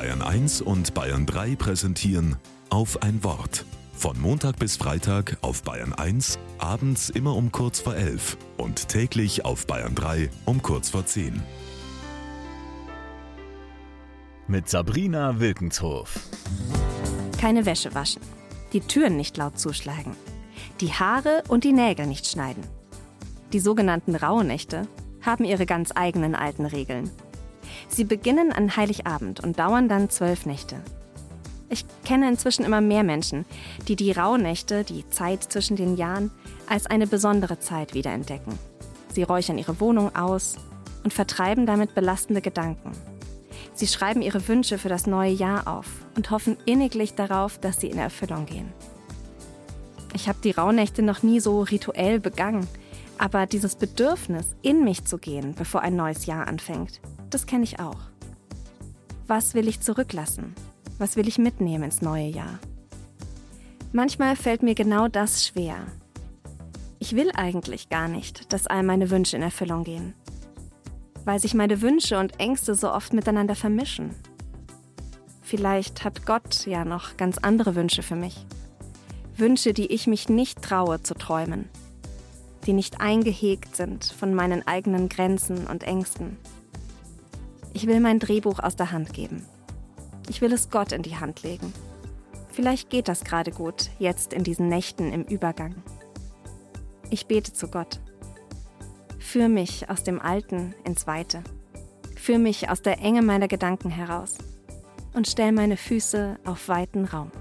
Bayern 1 und Bayern 3 präsentieren auf ein Wort. Von Montag bis Freitag auf Bayern 1, abends immer um kurz vor 11 und täglich auf Bayern 3 um kurz vor 10. Mit Sabrina Wilkenshof. Keine Wäsche waschen. Die Türen nicht laut zuschlagen. Die Haare und die Nägel nicht schneiden. Die sogenannten Rauhnächte haben ihre ganz eigenen alten Regeln. Sie beginnen an Heiligabend und dauern dann zwölf Nächte. Ich kenne inzwischen immer mehr Menschen, die die Rauhnächte, die Zeit zwischen den Jahren, als eine besondere Zeit wiederentdecken. Sie räuchern ihre Wohnung aus und vertreiben damit belastende Gedanken. Sie schreiben ihre Wünsche für das neue Jahr auf und hoffen inniglich darauf, dass sie in Erfüllung gehen. Ich habe die Rauhnächte noch nie so rituell begangen, aber dieses Bedürfnis, in mich zu gehen, bevor ein neues Jahr anfängt, das kenne ich auch. Was will ich zurücklassen? Was will ich mitnehmen ins neue Jahr? Manchmal fällt mir genau das schwer. Ich will eigentlich gar nicht, dass all meine Wünsche in Erfüllung gehen, weil sich meine Wünsche und Ängste so oft miteinander vermischen. Vielleicht hat Gott ja noch ganz andere Wünsche für mich. Wünsche, die ich mich nicht traue zu träumen, die nicht eingehegt sind von meinen eigenen Grenzen und Ängsten. Ich will mein Drehbuch aus der Hand geben. Ich will es Gott in die Hand legen. Vielleicht geht das gerade gut, jetzt in diesen Nächten im Übergang. Ich bete zu Gott. Führ mich aus dem Alten ins Weite. Führ mich aus der Enge meiner Gedanken heraus und stell meine Füße auf weiten Raum.